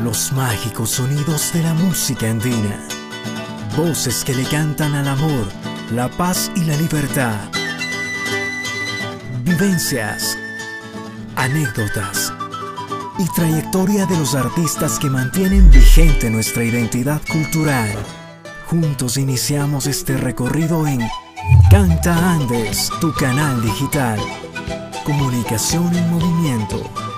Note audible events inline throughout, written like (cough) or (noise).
los mágicos sonidos de la música andina. Voces que le cantan al amor, la paz y la libertad. Vivencias, anécdotas y trayectoria de los artistas que mantienen vigente nuestra identidad cultural. Juntos iniciamos este recorrido en Canta Andes, tu canal digital. Comunicación en movimiento.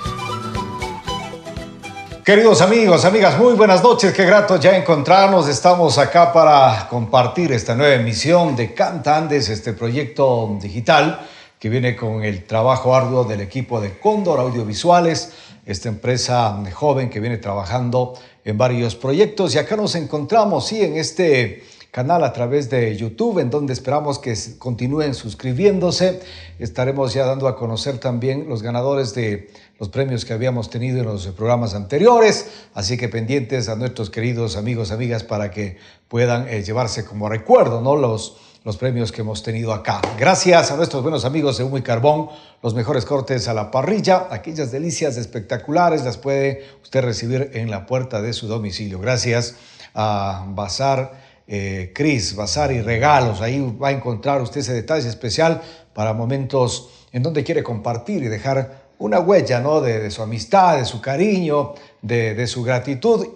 Queridos amigos, amigas, muy buenas noches. Qué grato ya encontrarnos. Estamos acá para compartir esta nueva emisión de Canta Andes, este proyecto digital que viene con el trabajo arduo del equipo de Cóndor Audiovisuales, esta empresa joven que viene trabajando en varios proyectos. Y acá nos encontramos, sí, en este canal a través de YouTube, en donde esperamos que continúen suscribiéndose. Estaremos ya dando a conocer también los ganadores de los premios que habíamos tenido en los programas anteriores, así que pendientes a nuestros queridos amigos, amigas, para que puedan eh, llevarse como recuerdo, ¿no? Los, los premios que hemos tenido acá. Gracias a nuestros buenos amigos de Humo Carbón, los mejores cortes a la parrilla, aquellas delicias espectaculares las puede usted recibir en la puerta de su domicilio. Gracias a Bazar eh, Cris, Bazar y Regalos. Ahí va a encontrar usted ese detalle especial para momentos en donde quiere compartir y dejar una huella ¿no? de, su amistad, de su cariño, de, su gratitud.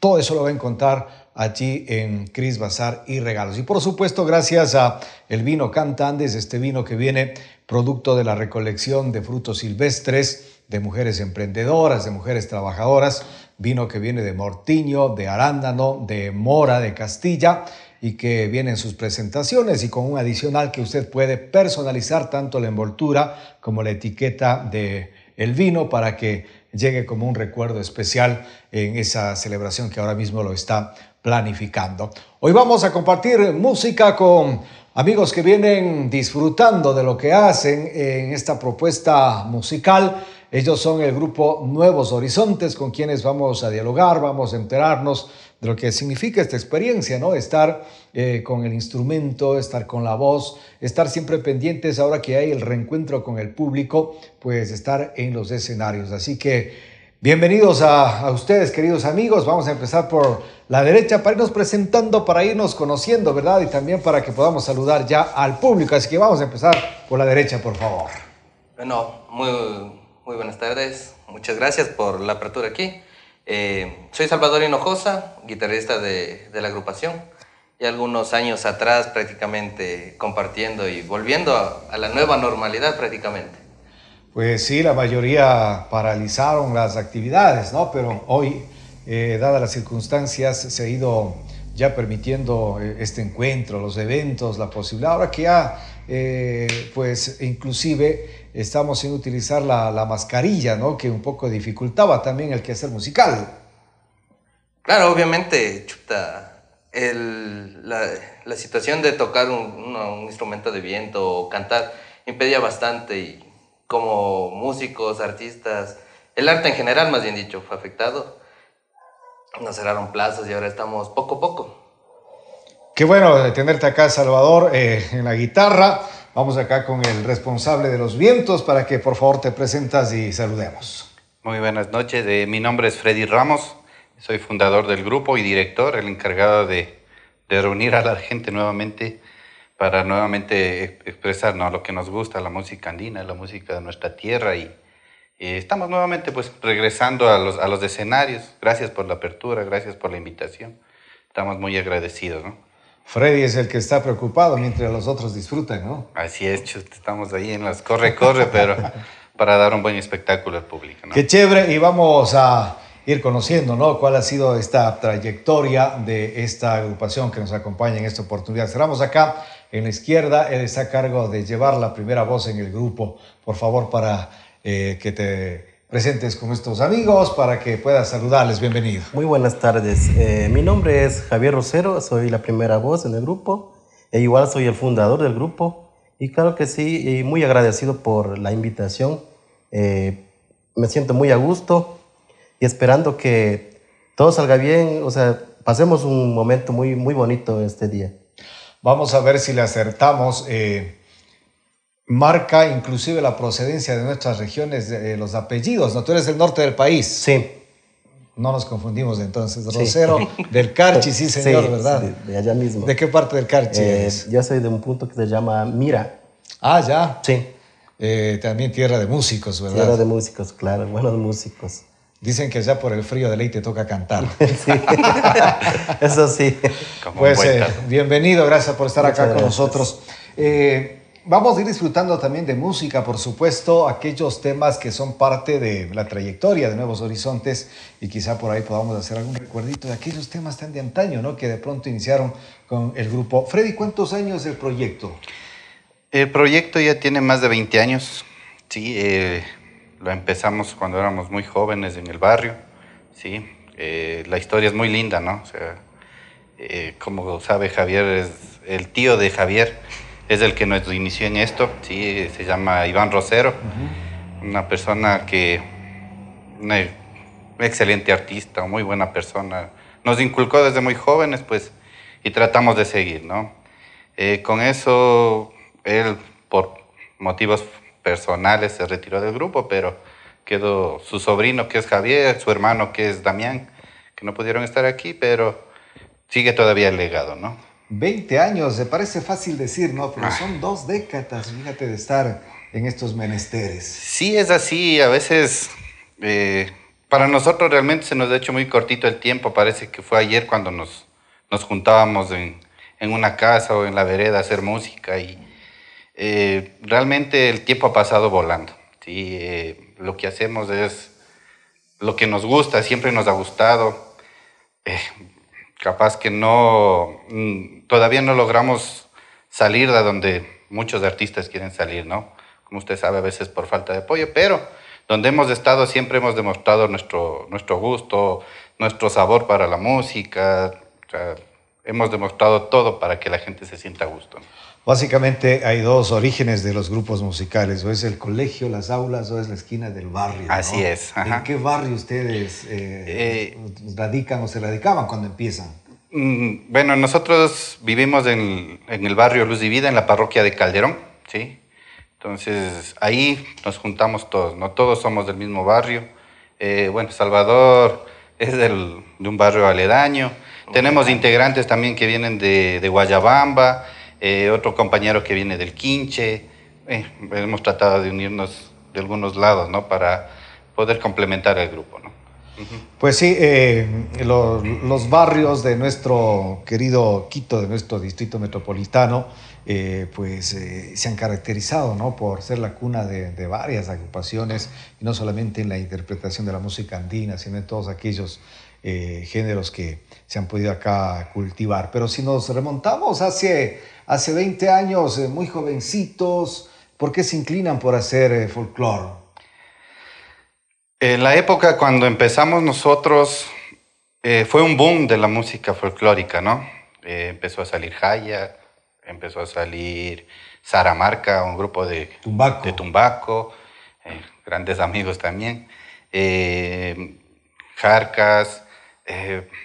Todo eso lo va a encontrar allí en Cris Bazar y Regalos. Y por supuesto, gracias a el vino Cantandes, este vino que viene producto de la recolección de frutos silvestres de mujeres emprendedoras, de mujeres trabajadoras, vino que viene de Mortiño, de Arándano, de Mora, de Castilla y que viene en sus presentaciones y con un adicional que usted puede personalizar tanto la envoltura como la etiqueta de el vino para que llegue como un recuerdo especial en esa celebración que ahora mismo lo está planificando. Hoy vamos a compartir música con amigos que vienen disfrutando de lo que hacen en esta propuesta musical ellos son el grupo Nuevos Horizontes con quienes vamos a dialogar, vamos a enterarnos de lo que significa esta experiencia, ¿no? Estar eh, con el instrumento, estar con la voz, estar siempre pendientes ahora que hay el reencuentro con el público, pues estar en los escenarios. Así que bienvenidos a, a ustedes, queridos amigos. Vamos a empezar por la derecha para irnos presentando, para irnos conociendo, ¿verdad? Y también para que podamos saludar ya al público. Así que vamos a empezar por la derecha, por favor. Bueno, muy muy buenas tardes. Muchas gracias por la apertura aquí. Eh, soy Salvador Hinojosa, guitarrista de, la agrupación. Y algunos años atrás prácticamente compartiendo y volviendo a, la nueva normalidad prácticamente. Pues sí, la mayoría paralizaron las actividades, ¿no? Pero hoy, eh, dadas las circunstancias, se ha ido ya permitiendo eh, este encuentro, los eventos, la posibilidad. Ahora que ya, pues inclusive estamos sin utilizar la, mascarilla, ¿no? Que un poco dificultaba también el quehacer musical. Claro, obviamente, chuta, la, situación de tocar un, instrumento de viento o cantar impedía bastante y como músicos, artistas, el arte en general, más bien dicho, fue afectado. Nos cerraron plazas y ahora estamos poco a poco. Qué bueno tenerte acá, Salvador, eh, en la guitarra. Vamos acá con el responsable de los vientos para que por favor te presentas y saludemos. Muy buenas noches, eh, mi nombre es Freddy Ramos, soy fundador del grupo y director, el encargado de, reunir a la gente nuevamente para nuevamente expresarnos lo que nos gusta, la música andina, la música de nuestra tierra y, estamos nuevamente pues regresando a los, a los escenarios. Gracias por la apertura, gracias por la invitación. Estamos muy agradecidos, ¿no? Freddy es el que está preocupado mientras los otros disfrutan, ¿no? Así es, estamos ahí en las corre, corre, pero (laughs) para dar un buen espectáculo al público. ¿no? Qué chévere, y vamos a ir conociendo, ¿no? Cuál ha sido esta trayectoria de esta agrupación que nos acompaña en esta oportunidad. Cerramos acá en la izquierda, él está a cargo de llevar la primera voz en el grupo. Por favor, para eh, que te presentes con estos amigos para que puedas saludarles. Bienvenido. Muy buenas tardes. Eh, mi nombre es Javier Rosero, soy la primera voz en el grupo e igual soy el fundador del grupo. Y claro que sí, y muy agradecido por la invitación. Eh, me siento muy a gusto y esperando que todo salga bien, o sea, pasemos un momento muy, muy bonito este día. Vamos a ver si le acertamos. Eh, marca inclusive la procedencia de nuestras regiones, de los apellidos, ¿no? Tú eres del norte del país. Sí. No nos confundimos entonces. Rosero (laughs) del Carchi, sí, señor, ¿verdad? De, de, allá mismo. ¿De qué parte del Carchi eh, eres? Yo soy de un punto que se llama Mira. Ah, ya. Sí. Eh, también tierra de músicos, ¿verdad? Tierra de músicos, claro, buenos músicos. Dicen que ya por el frío de ley te toca cantar. (laughs) sí, (laughs) eso sí. Como pues eh, bienvenido, gracias por estar Muchas acá gracias. con nosotros. Eh, vamos a ir disfrutando también de música, por supuesto, aquellos temas que son parte de la trayectoria de Nuevos Horizontes y quizá por ahí podamos hacer algún recuerdito de aquellos temas tan de antaño, ¿no? Que de pronto iniciaron con el grupo. Freddy, ¿cuántos años el proyecto? El proyecto ya tiene más de 20 años, sí. Eh, lo empezamos cuando éramos muy jóvenes en el barrio, sí. Eh, la historia es muy linda, ¿no? O sea, eh, como sabe Javier, es el tío de Javier es el que nos inició en esto, sí, se llama Iván Rosero, uh -huh. una persona que, una excelente artista, muy buena persona, nos inculcó desde muy jóvenes, pues, y tratamos de seguir, ¿no? Eh, con eso, él, por motivos personales, se retiró del grupo, pero quedó su sobrino, que es Javier, su hermano, que es Damián, que no pudieron estar aquí, pero sigue todavía el legado, ¿no? 20 años, se parece fácil decir, ¿no? Pero son dos décadas, fíjate, de estar en estos menesteres. Sí, es así. A veces, eh, para nosotros realmente se nos ha hecho muy cortito el tiempo. Parece que fue ayer cuando nos, nos juntábamos en, en una casa o en la vereda a hacer música y eh, realmente el tiempo ha pasado volando. ¿sí? Eh, lo que hacemos es lo que nos gusta, siempre nos ha gustado. Capaz que no, todavía no logramos salir de donde muchos artistas quieren salir, ¿no? Como usted sabe, a veces por falta de apoyo, pero donde hemos estado siempre hemos demostrado nuestro, nuestro gusto, nuestro sabor para la música, hemos demostrado todo para que la gente se sienta a gusto. Básicamente hay dos orígenes de los grupos musicales, o es el colegio, las aulas, o es la esquina del barrio. Así ¿no? es. Ajá. ¿En qué barrio ustedes eh, eh, radican o se radicaban cuando empiezan? Mm, bueno, nosotros vivimos en, en, el barrio Luz y Vida, en la parroquia de Calderón, ¿sí? Entonces ahí nos juntamos todos, ¿no? Todos somos del mismo barrio. Eh, bueno, Salvador es del, de un barrio aledaño. Tenemos integrantes también que vienen de, de Guayabamba, eh, otro compañero que viene del Quinche. Eh, hemos tratado de unirnos de algunos lados, ¿no? Para poder complementar el grupo, ¿no? Uh -huh. Pues sí, eh, lo, los barrios de nuestro querido Quito, de nuestro distrito metropolitano, eh, pues se han caracterizado ¿no? por ser la cuna de, de, varias agrupaciones, y no solamente en la interpretación de la música andina, sino en todos aquellos géneros que se han podido acá cultivar. Pero si nos remontamos hace hace 20 años, eh, muy jovencitos, ¿por qué se inclinan por hacer eh, folclore? En la época cuando empezamos nosotros, eh, fue un boom de la música folclórica, ¿no? Eh, empezó a salir Jaya, empezó a salir Saramarca, un grupo de Tumbaco, de tumbaco grandes amigos también, Jarcas,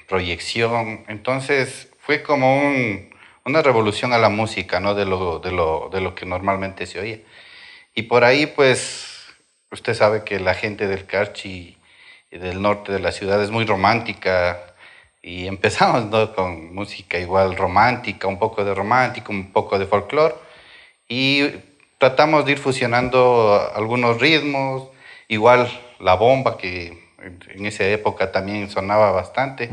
Proyección, entonces fue como un, una revolución a la música, ¿no? De lo, de, lo, de lo que normalmente se oía. Y por ahí, pues, usted sabe que la gente del Carchi y del norte de la ciudad es muy romántica y (laughs) empezamos ¿no? con música igual romántica, un poco de romántico, un poco de folclore y tratamos de ir fusionando algunos ritmos, igual la bomba que en esa época también sonaba bastante.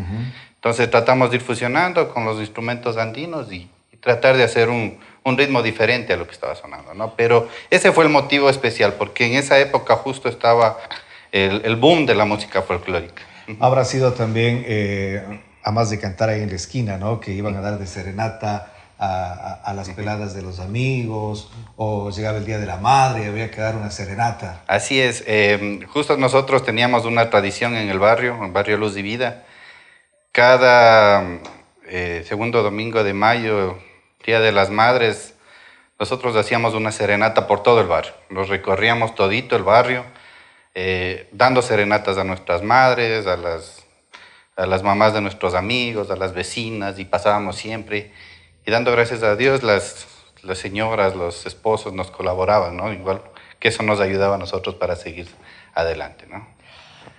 Entonces tratamos de ir fusionando con los instrumentos andinos y, y tratar de hacer un, un, ritmo diferente a lo que estaba sonando, ¿no? Pero ese fue el motivo especial, porque en esa época justo estaba el, el boom de la música folclórica. Habrá sido también, eh, a más de cantar ahí en la esquina, ¿no? Que iban a dar de serenata a, a, a, las peladas de los amigos, o llegaba el Día de la Madre y había que dar una serenata. Así es, eh, justo nosotros teníamos una tradición en el barrio, en el barrio Luz y Vida, cada eh, segundo domingo de mayo, Día de las Madres, nosotros hacíamos una serenata por todo el barrio. Nos recorríamos todito el barrio, eh, dando serenatas a nuestras madres, a las, a las mamás de nuestros amigos, a las vecinas, y pasábamos siempre. Y dando gracias a Dios, las, las señoras, los esposos nos colaboraban, ¿no? Igual que eso nos ayudaba a nosotros para seguir adelante, ¿no?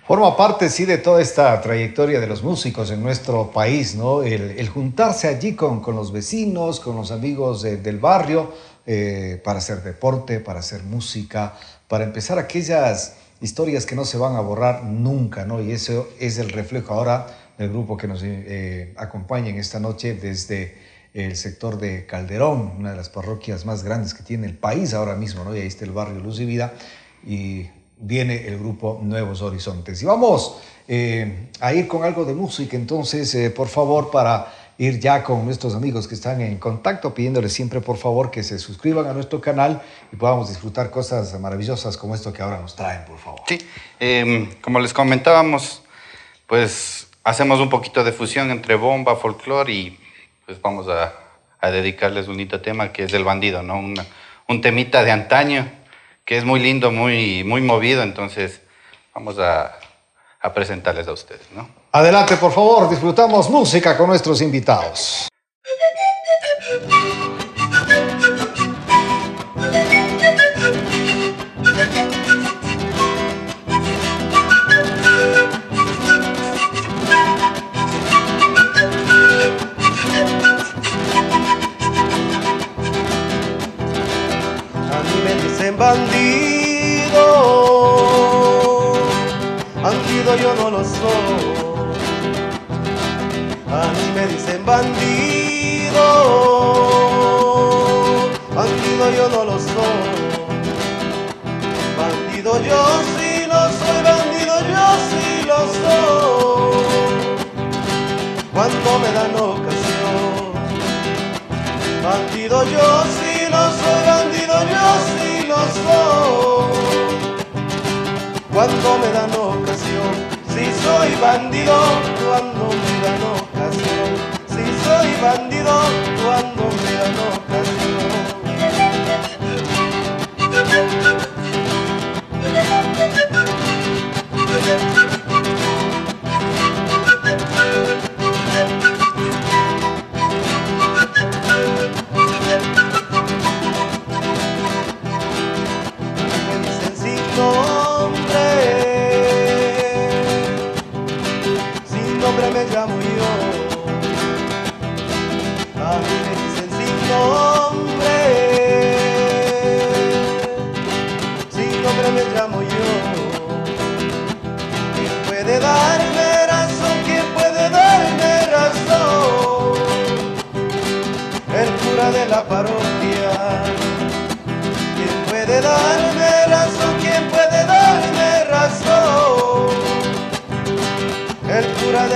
Forma parte, sí, de toda esta trayectoria de los músicos en nuestro país, ¿no? El, juntarse allí con, con, los vecinos, con los amigos del barrio, eh, para hacer deporte, para hacer música, para empezar aquellas historias que no se van a borrar nunca, ¿no? Y eso es el reflejo ahora del grupo que nos eh, acompaña en esta noche desde el sector de Calderón, una de las parroquias más grandes que tiene el país ahora mismo, ¿no? Y ahí está el barrio Luz y Vida. Y viene el grupo Nuevos Horizontes. Y vamos eh, a ir con algo de música, entonces, eh, por favor, para ir ya con nuestros amigos que están en contacto, pidiéndoles siempre, por favor, que se suscriban a nuestro canal y podamos disfrutar cosas maravillosas como esto que ahora nos traen, por favor. Sí, em, como les comentábamos, pues hacemos un poquito de fusión entre bomba, folclore y pues vamos a, dedicarles un bonito tema que es el bandido, ¿no? un temita de antaño que es muy lindo, muy, muy movido, entonces vamos a, a presentarles a ustedes, ¿no? Adelante, por favor, disfrutamos música con nuestros invitados.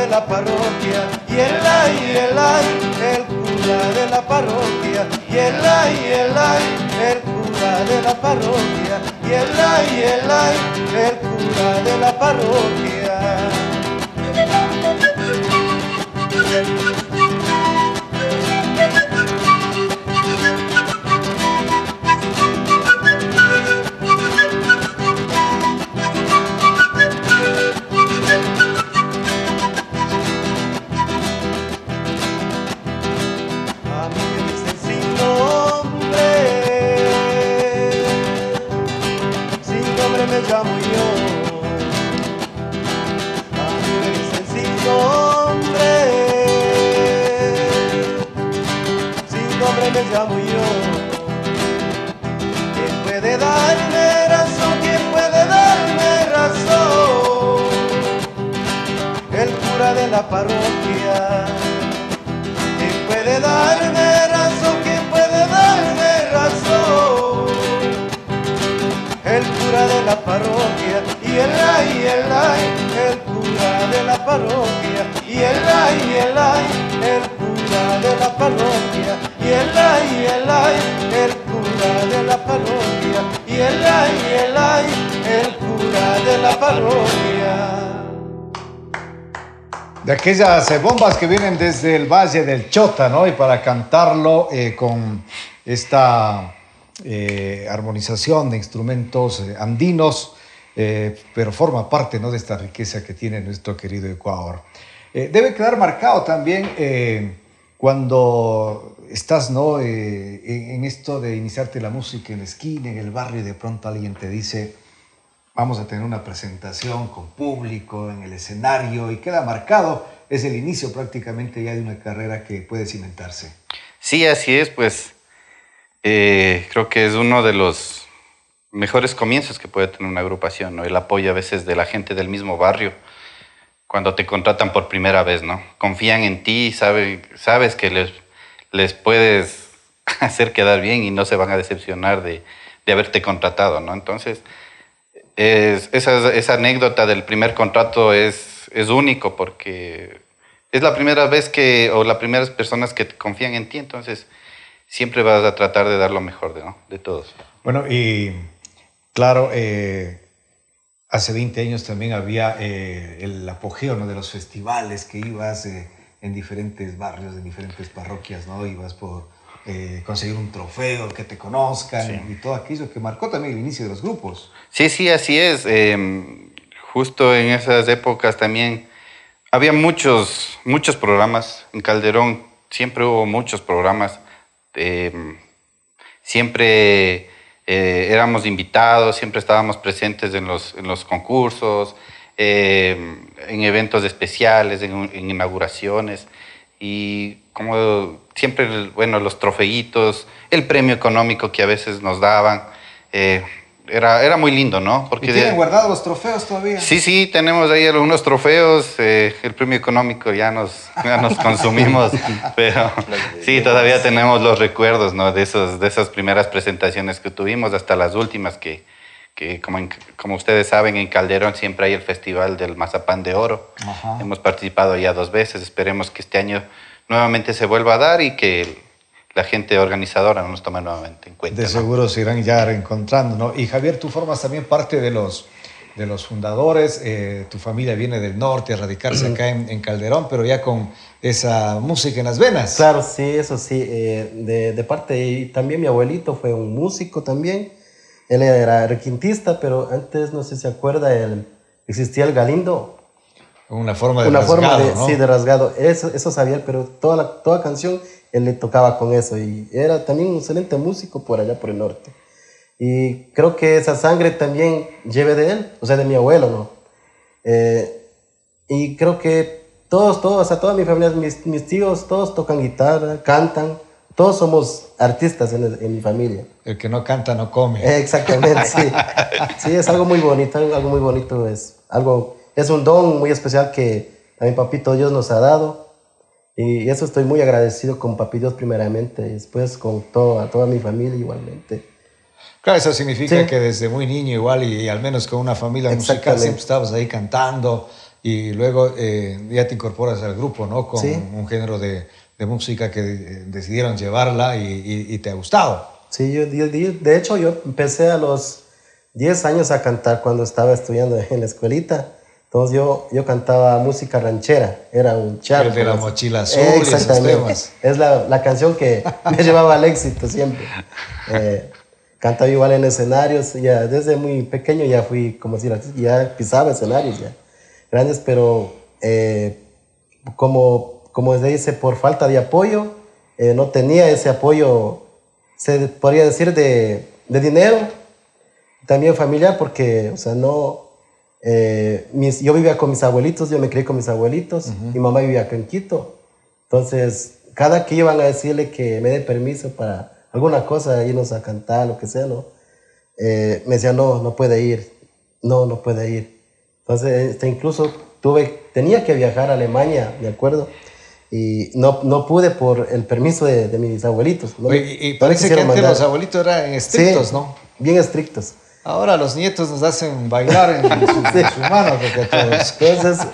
la parroquia, y el ay, el ay, el cura de la parroquia, y el ay, el ay, el cura de la parroquia, y el ay, el ay, el cura de la parroquia. Aquellas bombas que vienen desde el Valle del Chota, ¿no? Y para cantarlo eh, con esta eh, armonización de instrumentos eh, andinos, pero forma parte, ¿no? De esta riqueza que tiene nuestro querido Ecuador. debe quedar marcado también cuando estás, ¿no? En esto de iniciarte la música en la esquina, en el barrio, y de pronto alguien te dice, vamos a tener una presentación con público en el escenario y queda marcado, es el inicio prácticamente ya de una carrera que puede cimentarse. Sí, así es, pues eh, creo que es uno de los mejores comienzos que puede tener una agrupación, ¿no? El apoyo a veces de la gente del mismo barrio cuando te contratan por primera vez, ¿no? Confían en ti, sabe, sabes que les, les puedes (laughs) hacer quedar bien y no se van a decepcionar de, de haberte contratado, ¿no? Entonces, es, esa, esa, anécdota del primer contrato es, es único porque es la primera vez que, o las primeras personas que confían en ti, entonces siempre vas a tratar de dar lo mejor de, ¿no? de todos. Bueno, y claro, eh, hace 20 años también había eh, el apogeo ¿no? de los festivales que ibas eh, en diferentes barrios, en diferentes parroquias, ¿no? Ibas por eh, conseguir un trofeo, que te conozcan sí. y todo aquello que marcó también el inicio de los grupos. Sí, sí, así es. Em, justo en esas épocas también había muchos, muchos programas. En Calderón siempre hubo muchos programas. Em, siempre eh, éramos invitados, siempre estábamos presentes en los, en los concursos, eh, en eventos especiales, en, en, inauguraciones. Y como siempre, bueno, los trofeitos, el premio económico que a veces nos daban. Era, era muy lindo, ¿no? Porque ¿Y tienen de, guardados los trofeos todavía? Sí, sí, tenemos ahí algunos trofeos. Eh, el premio económico ya nos, ya nos (laughs) consumimos, pero sí, todavía tenemos los recuerdos, ¿no? De, esos, de esas primeras presentaciones que tuvimos hasta las últimas que, que como, en, como ustedes saben, en Calderón siempre hay el Festival del Mazapán de Oro. Ajá. Hemos participado ya dos veces. Esperemos que este año nuevamente se vuelva a dar y que la gente organizadora nos tome nuevamente en cuenta. De ¿no? seguro se irán ya reencontrando, ¿no? Y Javier, tú formas también parte de los, de los fundadores, eh, tu familia viene del norte a radicarse acá en, en, Calderón, pero ya con esa música en las venas. Claro, sí, eso sí, eh, de, de, parte, y también mi abuelito fue un músico también, él era requintista, pero antes, no sé si se acuerda, el, existía el Galindo, una forma de una rasgado, forma de, ¿no? sí, de rasgado. Eso, eso sabía, pero toda, la, toda canción él le tocaba con eso. Y era también un excelente músico por allá por el norte. Y creo que esa sangre también lleve de él, o sea, de mi abuelo, ¿no? Eh, y creo que todos, todos, o sea, toda mi familia, mis, mis tíos, todos tocan guitarra, cantan. Todos somos artistas en, en, mi familia. El que no canta no come. Exactamente, sí. Sí, es algo muy bonito, algo muy bonito. Es algo es un don muy especial que también Papito Dios nos ha dado. Y eso estoy muy agradecido con Papi Dios primeramente y después con todo, toda mi familia igualmente. Claro, eso significa sí. que desde muy niño igual y, y, al menos con una familia musical siempre estabas ahí cantando y luego eh, ya te incorporas al grupo, ¿no? Con sí. un género de, de, música que decidieron llevarla y, y, y, te ha gustado. Sí, yo, yo, de hecho yo empecé a los 10 años a cantar cuando estaba estudiando en la escuelita. Entonces yo, yo cantaba música ranchera, era un charro. El de la mochila azul eh, Exactamente. Es la, la, canción que me (laughs) llevaba al éxito siempre. Eh, cantaba igual en escenarios, ya desde muy pequeño ya fui, como decir, ya pisaba escenarios ya grandes, pero eh, como, como se dice, por falta de apoyo, eh, no tenía ese apoyo, se podría decir, de, de dinero, también familiar, porque, o sea, no, eh, mis, yo vivía con mis abuelitos, yo me crié con mis abuelitos, uh -huh. mi mamá vivía acá en Quito. Entonces, cada que iban a decirle que me dé permiso para alguna cosa, irnos a cantar, lo que sea, ¿no? Eh, me decía, no, no puede ir, no, no puede ir. Entonces, este, incluso tuve, tenía que viajar a Alemania, me acuerdo, y no, no pude por el permiso de, de mis abuelitos. ¿no? Oye, y, parece que antes los abuelitos eran estrictos, sí, ¿no? Bien estrictos. Ahora los nietos nos hacen bailar en, (laughs) su, en su, mano. Todos... Entonces,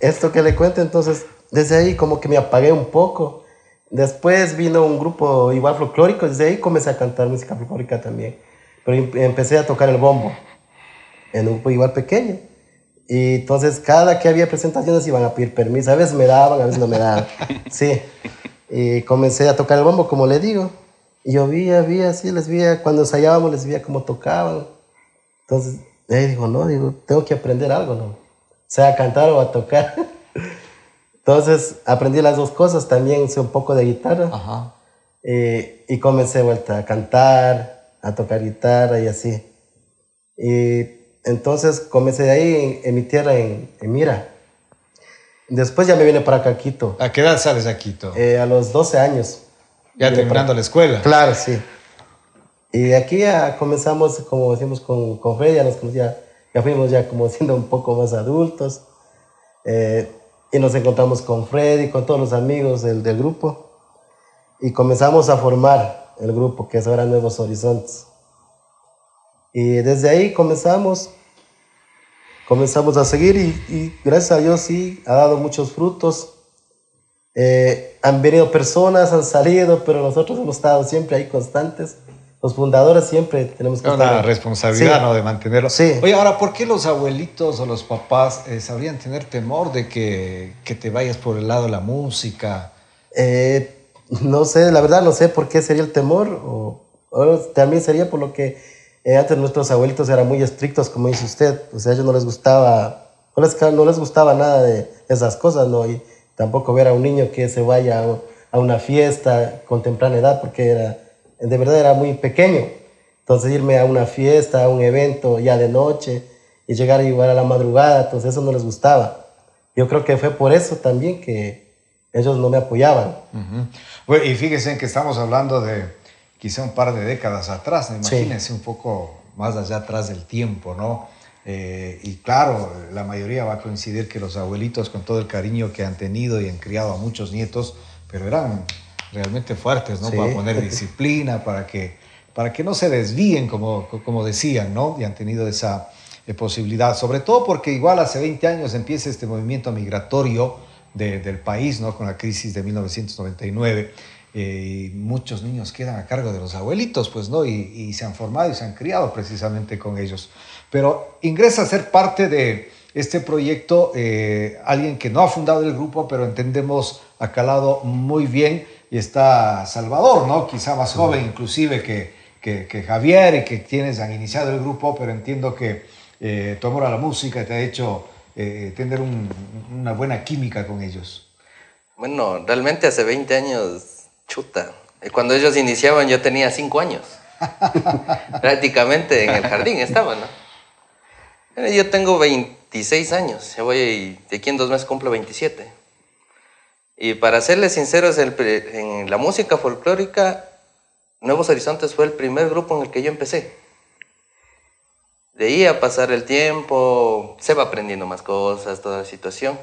esto que le cuento, entonces, desde ahí como que me apagué un poco. Después vino un grupo igual folclórico, desde ahí comencé a cantar música folclórica también. Pero em, empecé a tocar el bombo en un grupo igual pequeño. Y entonces cada que había presentaciones iban a pedir permiso. A veces me daban, a veces no me daban. Sí. Y comencé a tocar el bombo, como le digo. Y yo vi, vi así, les vi, cuando ensayábamos les veía cómo tocaban. Entonces, ahí digo, no, digo, tengo que aprender algo, ¿no? Sea a cantar o a tocar. (laughs) Entonces, aprendí las dos cosas, también sé un poco de guitarra. Ajá. Y, y comencé vuelta a cantar, a tocar guitarra y así. Y Entonces comencé de ahí en, en mi tierra, en, en Mira. Después ya me vine para acá, a Quito, ¿A qué edad sales a Quito? eh, a los 12 años. ya terminando para- la escuela. Claro, sí. Y de aquí ya comenzamos, como decimos, con, con Freddy, ya, nos, ya, ya fuimos ya como (laughs) siendo un poco más adultos. eh, y nos encontramos con Freddy, con todos los amigos del, del grupo. Y comenzamos a formar el grupo, que es ahora Nuevos Horizontes. Y desde ahí comenzamos, comenzamos a seguir y, y gracias a Dios sí, ha dado muchos frutos. Eh, han venido personas, han salido, pero nosotros hemos estado siempre ahí constantes. Los fundadores siempre tenemos que una estar- responsabilidad, Sí. ¿no? De mantenerlo. Sí. Oye, ahora, ¿por qué los abuelitos o los papás eh, sabrían tener temor de que, que te vayas por el lado de la música? Eh, no sé, la verdad no sé por qué sería el temor, o, o también sería por lo que eh, antes nuestros abuelitos eran muy estrictos, como dice usted, o sea, a ellos no les gustaba, no les, no les gustaba nada de esas cosas, ¿no? Y tampoco ver a un niño que se vaya a, a una fiesta con temprana edad, porque era, de verdad era muy pequeño. Entonces irme a una fiesta, a un evento ya de noche y llegar igual a la madrugada, entonces eso no les gustaba. Yo creo que fue por eso también que ellos no me apoyaban. Ujú. Bueno, y fíjense que estamos hablando de quizá un par de décadas atrás, ¿no? Sí. imagínense un poco más allá atrás del tiempo, ¿no? Eh, y claro, la mayoría va a coincidir que los abuelitos, con todo el cariño que han tenido y han criado a muchos nietos, pero eran realmente fuertes, ¿no? Sí. Para poner (laughs) disciplina, para que, para que no se desvíen, como, como decían, ¿no? Y han tenido esa eh, posibilidad, sobre todo porque igual hace 20 años empieza este movimiento migratorio de- del país, ¿no? Con la crisis de 1999. eh, y muchos niños quedan a cargo de los abuelitos, pues, ¿no? Y, y se han formado y se han criado precisamente con ellos. Pero ingresa a ser parte de este proyecto eh, alguien que no ha fundado el grupo, pero entendemos ha calado muy bien y está Salvador, ¿no? Quizá más joven inclusive que, que, que Javier y que quienes han iniciado el grupo, pero entiendo que eh, tu amor a la música te ha hecho eh, tener un- una buena química con ellos. Bueno, realmente hace 20 años, chuta. eh, Cuando ellos iniciaban yo tenía 5 años. (laughs) Prácticamente en el jardín estaba, ¿no? Eh, Yo tengo 26 años, voy, de aquí en dos meses cumplo 27. Y para serles sinceros, el en la música folclórica, Nuevos Horizontes fue el primer grupo en el que yo empecé. De ahí a pasar el tiempo, se va aprendiendo más cosas, toda la situación.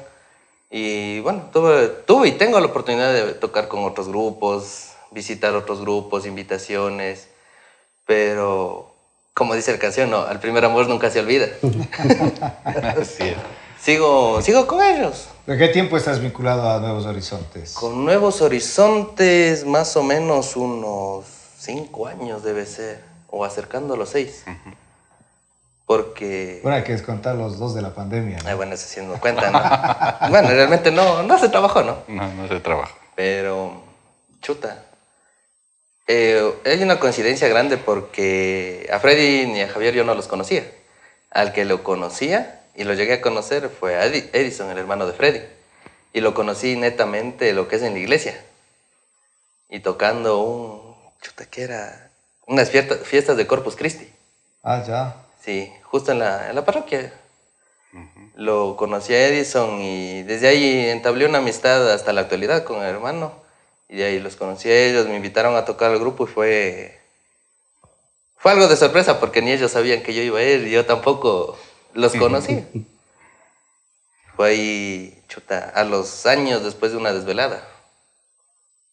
Y bueno, tuve, tuve y tengo la oportunidad de tocar con otros grupos, visitar otros grupos, invitaciones, pero como dice la canción, no, al primer amor nunca se olvida. (laughs) Así es. Sigo, sigo con ellos. ¿De qué tiempo estás vinculado a Nuevos Horizontes? Con Nuevos Horizontes, más o menos unos cinco años debe ser, o acercando a los seis. Porque... Bueno, hay que descontar los dos de la pandemia. ¿no? Ay, bueno, eso haciendo cuenta, ¿no? (laughs) bueno, realmente no, no se trabajó, ¿no? No, no se trabaja. Pero, chuta. Eh, hay una coincidencia grande porque a Freddy ni a Javier yo no los conocía. Al que lo conocía y lo llegué a conocer fue a Edi- Edison, el hermano de Freddy. Y lo conocí netamente lo que es en la iglesia. Y tocando un, chuta, ¿qué era? Unas fiesta- fiestas de Corpus Christi. Ah, ya. Sí, justo en la, en la parroquia. Lo conocí a Edison y desde ahí entablé una amistad hasta la actualidad con el hermano. Y de ahí los conocí a ellos, me invitaron a tocar al grupo y fue... Fue algo de sorpresa porque ni ellos sabían que yo iba a ir y yo tampoco los conocí. Fue ahí, chuta, a los años después de una desvelada.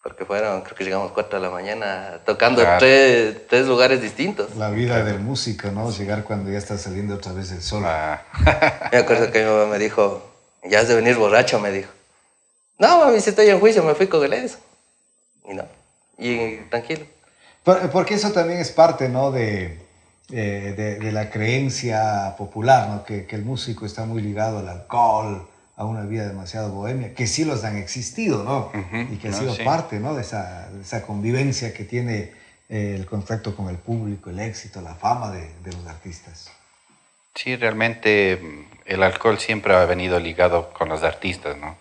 Porque fueron, creo que llegamos 4 de la mañana tocando Claro. tres, tres lugares distintos. La vida del músico, ¿no? Llegar cuando ya está saliendo otra vez el sol. Ah, (laughs) Me acuerdo que mi mamá me dijo, ya has de venir borracho, me dijo. No, mami, si estoy en juicio, me fui con el Edison. Y no, y tranquilo. Por- Porque eso también es parte, ¿no? De, eh, de, de la creencia popular, ¿no? Que, que el músico está muy ligado al alcohol, a una vida demasiado bohemia, que sí los han existido, ¿no? Y que ha no, sido sí. parte, ¿no? De esa, de esa convivencia que tiene eh, el contacto con el público, el éxito, la fama de, de los artistas. sí, realmente mm, el alcohol siempre ha venido ligado con los artistas, ¿no?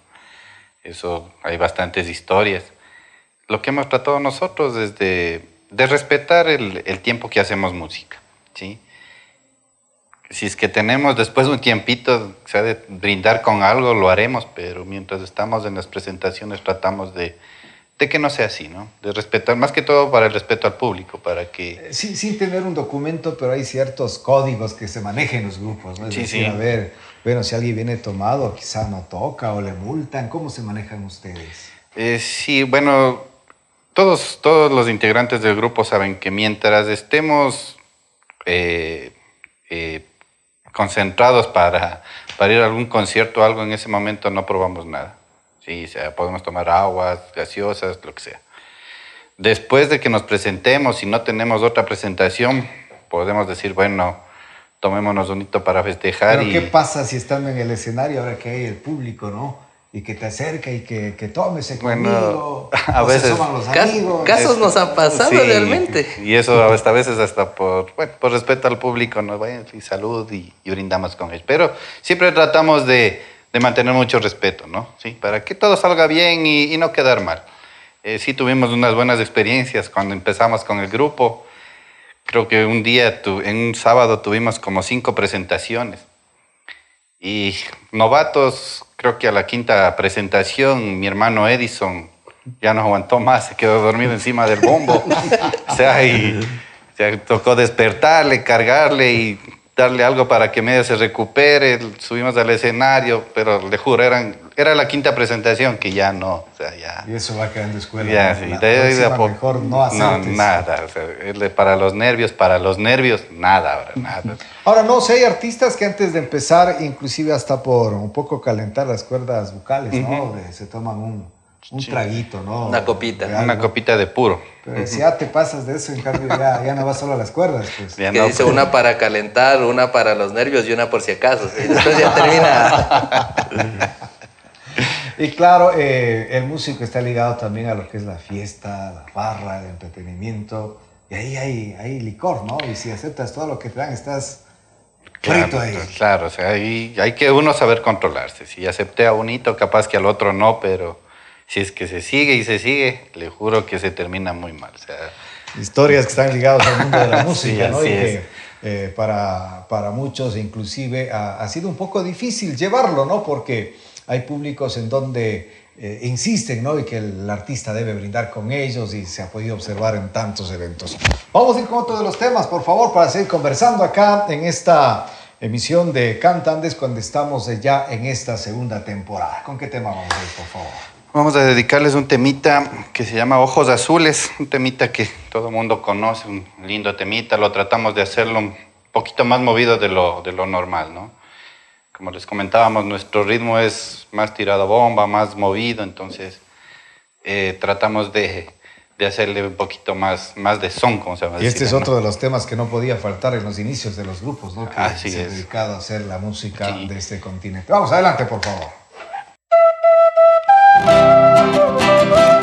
Eso hay bastantes historias. Lo que hemos tratado nosotros es de, de respetar el, el tiempo que hacemos música, ¿sí? si es que tenemos después un tiempito, o sea, de brindar con algo, lo haremos, pero mientras estamos en las presentaciones tratamos de, de que no sea así, ¿no? De respetar, más que todo para el respeto al público, para que... Eh, Sin, sin tener un documento, pero hay ciertos códigos que se manejan en los grupos, ¿no? Es Sí, decir, sí. a ver, bueno, si alguien viene tomado, quizá no toca o le multan. ¿Cómo se manejan ustedes? Eh, sí, bueno, todos, todos los integrantes del grupo saben que mientras estemos eh, eh, concentrados para, para ir a algún concierto o algo, en ese momento no probamos nada. Sí, o sea, podemos tomar aguas, gaseosas, lo que sea. Después de que nos presentemos y no tenemos otra presentación, podemos decir, bueno, tomémonos un hito para festejar. Pero y... ¿qué pasa si estando en el escenario ahora que hay el público, ¿no? Y que te acerca y que, que Bueno, conmigo. (laughs) a o se veces- los Cas- amigos. casos nos han pasado Sí, realmente. Y eso hasta a veces hasta por, bueno, por respeto al público, ¿no? Bueno, y salud y, y brindamos con ellos. Pero siempre tratamos de, de mantener mucho respeto, ¿no? Sí, para que todo salga bien y, y no quedar mal. Eh, sí tuvimos unas buenas experiencias cuando empezamos con el grupo. Creo que un día, tu- en un sábado, tuvimos como cinco presentaciones. Y novatos, creo que a la quinta presentación, mi hermano Edison ya no aguantó más, se quedó dormido encima del bombo. (laughs) o sea, y o sea, tocó despertarle, cargarle y darle algo para que medio se recupere. Subimos al escenario, pero le juro, eran, era la quinta presentación que ya no, o sea, ya... Y eso va quedando escuela. Ya, ¿no? sí, La de de a próxima poco. mejor no nada. o sea, es de- para los nervios, para los nervios, nada, ahora, (laughs) nada. Ahora, no, si hay artistas que antes de empezar, inclusive hasta por un poco calentar las cuerdas vocales, ¿no? Se toman un, un traguito, ¿no? Una copita. De algo. Una copita de puro. Pero si ya te pasas de eso, en cambio ya, ya no vas solo a las cuerdas, pues. Ya Que no, dice pues, una para calentar, una para los nervios y una por si acaso. Y después ya termina. (laughs) Y claro, eh, el músico está ligado también a lo que es la fiesta, la farra, el entretenimiento. Y ahí hay, hay licor, ¿no? Y si aceptas todo lo que te dan, estás Claro, ahí. claro, o sea, hay, hay que uno saber controlarse. Si acepté a un hito, capaz que al otro no, pero si es que se sigue y se sigue, le juro que se termina muy mal. O sea, Historias que están ligadas al mundo de la (laughs) música, Sí, ¿no? Y que eh, para, para muchos inclusive ha, ha sido un poco difícil llevarlo, ¿no? Porque hay públicos en donde eh, insisten, ¿no? Y que el artista debe brindar con ellos y se ha podido observar en tantos eventos. Vamos a ir con otro de los temas, por favor, para seguir conversando acá en esta emisión de Cantandes cuando estamos ya en esta segunda temporada. ¿Con qué tema vamos a ir, por favor? Vamos a dedicarles un temita que se llama Ojos Azules, un temita que todo el mundo conoce, un lindo temita. Lo tratamos de hacerlo un poquito más movido de lo, de lo normal, ¿no? Como les comentábamos, nuestro ritmo es más tirado a bomba, más movido, entonces eh, tratamos de, de hacerle un poquito más, más de son, como se llama. Y este es otro de los temas que no podía faltar en los inicios de los grupos, ¿no? Que Así se es. dedicado a hacer la música Sí. de este continente. Vamos, adelante, por favor. Ojos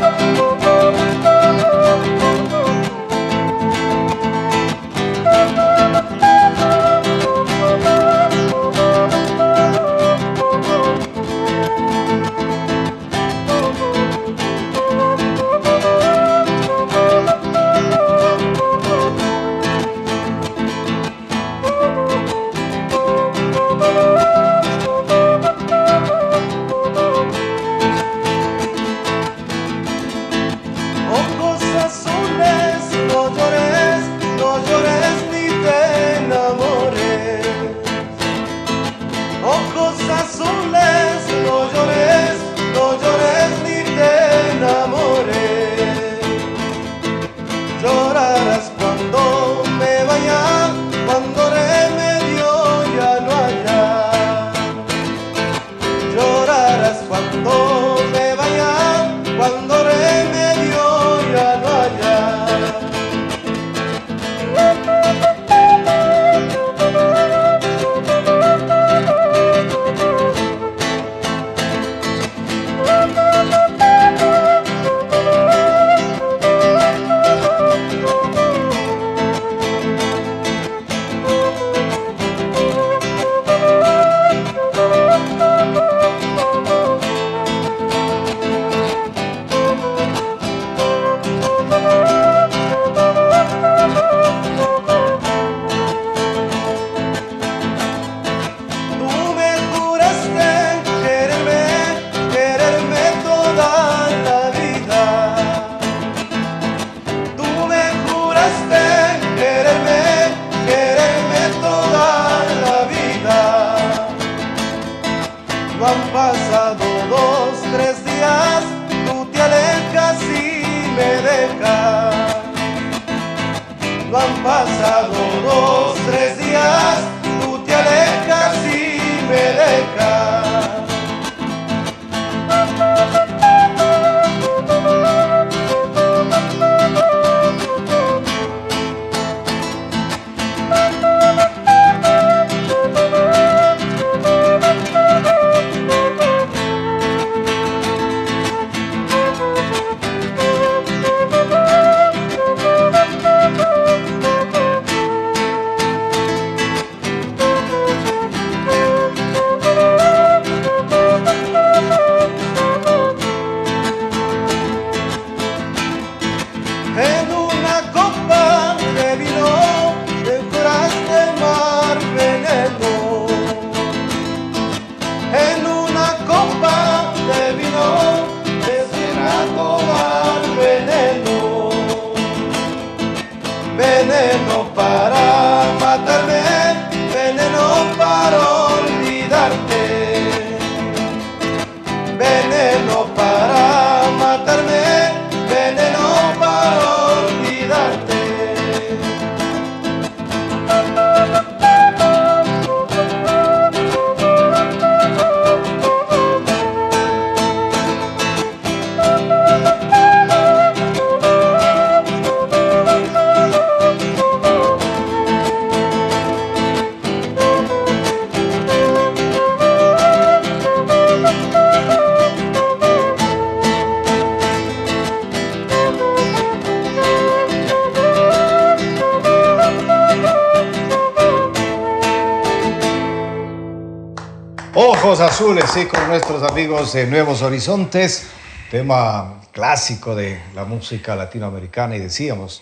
azules, sí, con nuestros amigos de Nuevos Horizontes, tema clásico de la música latinoamericana y decíamos,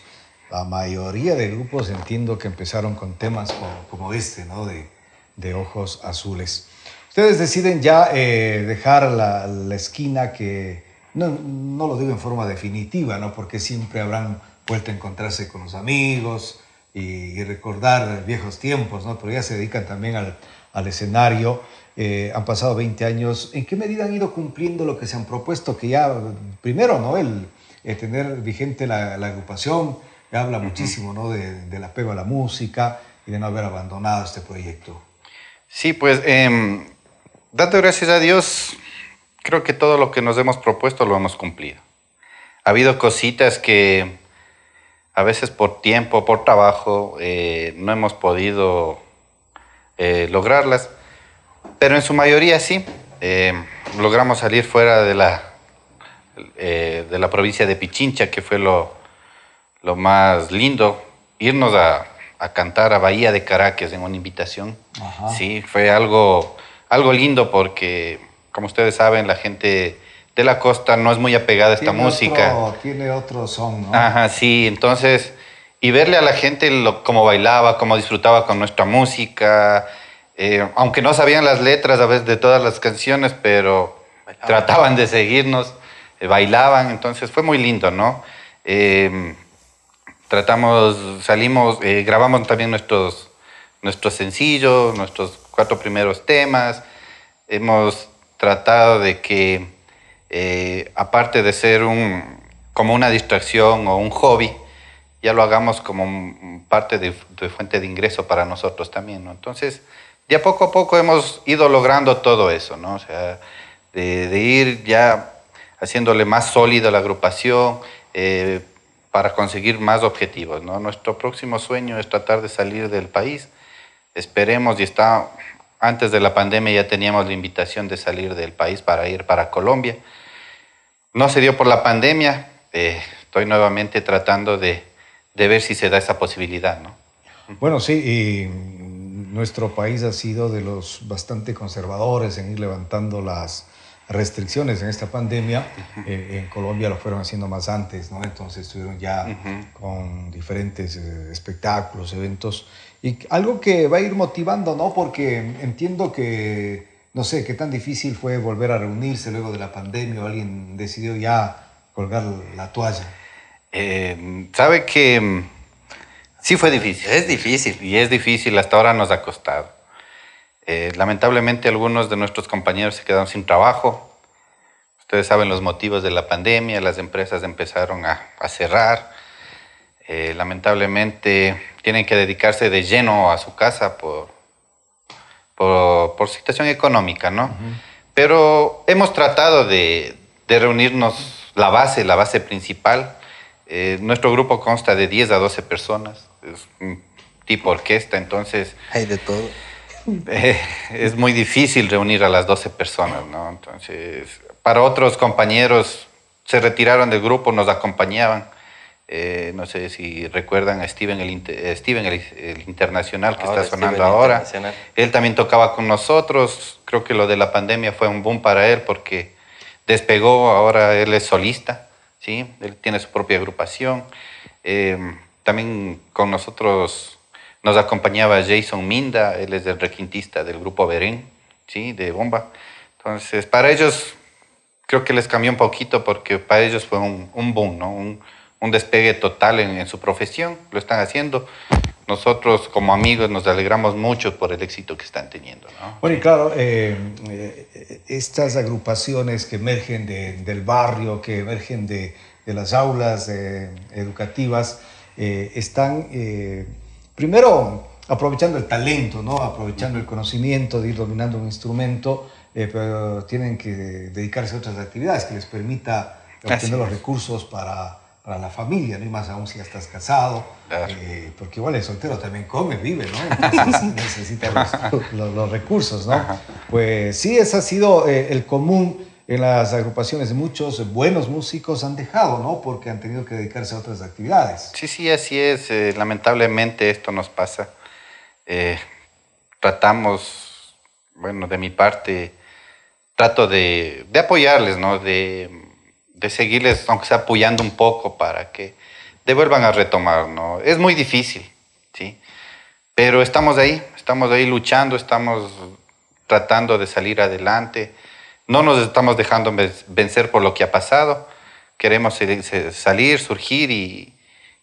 la mayoría de grupos entiendo que empezaron con temas como, como este, ¿no? De, de Ojos Azules. Ustedes deciden ya eh, dejar la, la esquina que, no, no lo digo en forma definitiva, ¿no? Porque siempre habrán vuelto a encontrarse con los amigos y, y recordar viejos tiempos, ¿no? Pero ya se dedican también al, al escenario. Eh, han pasado 20 años. ¿En qué medida han ido cumpliendo lo que se han propuesto? Que ya, primero, ¿no? El, el tener vigente la, la agrupación, que habla muchísimo, ¿no? De, del apego a la música y de no haber abandonado este proyecto. Sí, pues, eh, dando gracias a Dios, creo que todo lo que nos hemos propuesto lo hemos cumplido. Ha habido cositas que a veces por tiempo, por trabajo, eh, no hemos podido eh, lograrlas, pero en su mayoría sí. Eh, logramos salir fuera de la, eh, de la provincia de Pichincha, que fue lo, lo más lindo, irnos a, a cantar a Bahía de Caracas en una invitación. Ajá. Sí, fue algo, algo lindo porque, como ustedes saben, la gente de la costa no es muy apegada a esta Tiene música. otro- tiene otro son, ¿no? Ajá, sí, entonces, y verle a la gente lo, cómo bailaba, cómo disfrutaba con nuestra música, eh, aunque no sabían las letras a veces de todas las canciones, pero trataban de seguirnos, eh, bailaban, entonces fue muy lindo, ¿no? Eh, tratamos, salimos, eh, grabamos también nuestros, nuestros sencillos, nuestros cuatro primeros temas, hemos tratado de que, aparte de ser un, como una distracción o un hobby, ya lo hagamos como parte de, fuente de ingreso para nosotros también, ¿no? Entonces, ya poco a poco hemos ido logrando todo eso, ¿no? O sea, de, de ir ya haciéndole más sólida la agrupación eh, para conseguir más objetivos, ¿no? Nuestro próximo sueño es tratar de salir del país. Esperemos y está antes de la pandemia ya teníamos la invitación de salir del país para ir para Colombia. No se dio por la pandemia. eh, estoy nuevamente tratando de, de ver si se da esa posibilidad, ¿no? Bueno, sí, y nuestro país ha sido de los bastante conservadores en ir levantando las restricciones en esta pandemia. Eh, en Colombia lo fueron haciendo más antes, ¿no? Entonces estuvieron ya con diferentes eh, espectáculos, eventos. Y algo que va a ir motivando, ¿no? Porque entiendo que, no sé, qué tan difícil fue volver a reunirse luego de la pandemia o alguien decidió ya colgar la toalla. Eh, Sabe que mm, sí fue difícil. Es difícil. Y es difícil, hasta ahora nos ha costado. Eh, lamentablemente algunos de nuestros compañeros se quedaron sin trabajo. Ustedes saben los motivos de la pandemia, las empresas empezaron a, a cerrar. eh, lamentablemente tienen que dedicarse de lleno a su casa por, por, situación económica, ¿no? Pero hemos tratado de, de, reunirnos la base, la base principal. Eh, nuestro grupo consta de 10 a 12 personas, es un tipo orquesta, entonces... Hay de todo. Eh, es muy difícil reunir a las 12 personas, ¿no? Entonces, para otros compañeros se retiraron del grupo, nos acompañaban. Eh, no sé si recuerdan a Steven, el, Steven, el, internacional que está sonando ahora. Él también tocaba con nosotros. Creo que lo de la pandemia fue un boom para él porque despegó. Ahora él es solista, ¿sí? Él tiene su propia agrupación. Eh, también con nosotros nos acompañaba Jason Minda, él es el requintista del grupo Berén, ¿sí? de Bomba. Entonces, para ellos creo que les cambió un poquito porque para ellos fue un, boom, ¿no? un, un despegue total en, su profesión, lo están haciendo. Nosotros como amigos nos alegramos mucho por el éxito que están teniendo. ¿no? Bueno, y claro, eh, eh, estas agrupaciones que emergen de, del barrio, que emergen de, de las aulas eh, educativas, eh, están primero aprovechando el talento, ¿no? aprovechando el conocimiento de ir dominando un instrumento, pero tienen que dedicarse a otras actividades que les permita obtener los recursos para, para, la familia, ¿no? y más aún si ya estás casado, eh, porque igual el soltero también come, vive, ¿no? Entonces (laughs) necesita los, los, recursos, ¿no? Pues sí, ese ha sido eh, el común en las agrupaciones muchos buenos músicos han dejado, ¿no? Porque han tenido que dedicarse a otras actividades. Sí, sí, así es. Eh, lamentablemente esto nos pasa. Eh, tratamos, bueno, de mi parte, trato de, de apoyarles, ¿no? De, de, seguirles, aunque sea apoyando un poco para que devuelvan a retomar, ¿no? Es muy difícil, ¿sí? Pero estamos ahí, estamos ahí luchando, estamos tratando de salir adelante no nos estamos dejando vencer por lo que ha pasado. Queremos salir, surgir y,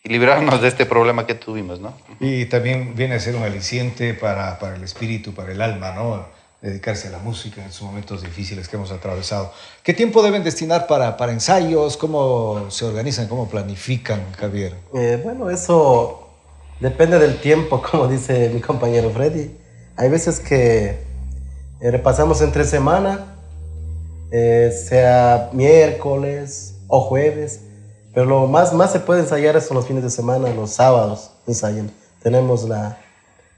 librarnos de este problema que tuvimos, ¿no? Y también viene a ser un aliciente para, para, el espíritu, para el alma, ¿no? Dedicarse a la música en estos momentos difíciles que hemos atravesado. ¿Qué tiempo deben destinar para, para ensayos? ¿Cómo se organizan? ¿Cómo planifican, Javier? Eh, bueno, eso depende del tiempo, (laughs) como dice mi compañero Freddy. Hay veces que eh, repasamos entre semana eh, sea miércoles o jueves, pero lo más, más se puede ensayar son los fines de semana, los sábados ensayan. Tenemos, la,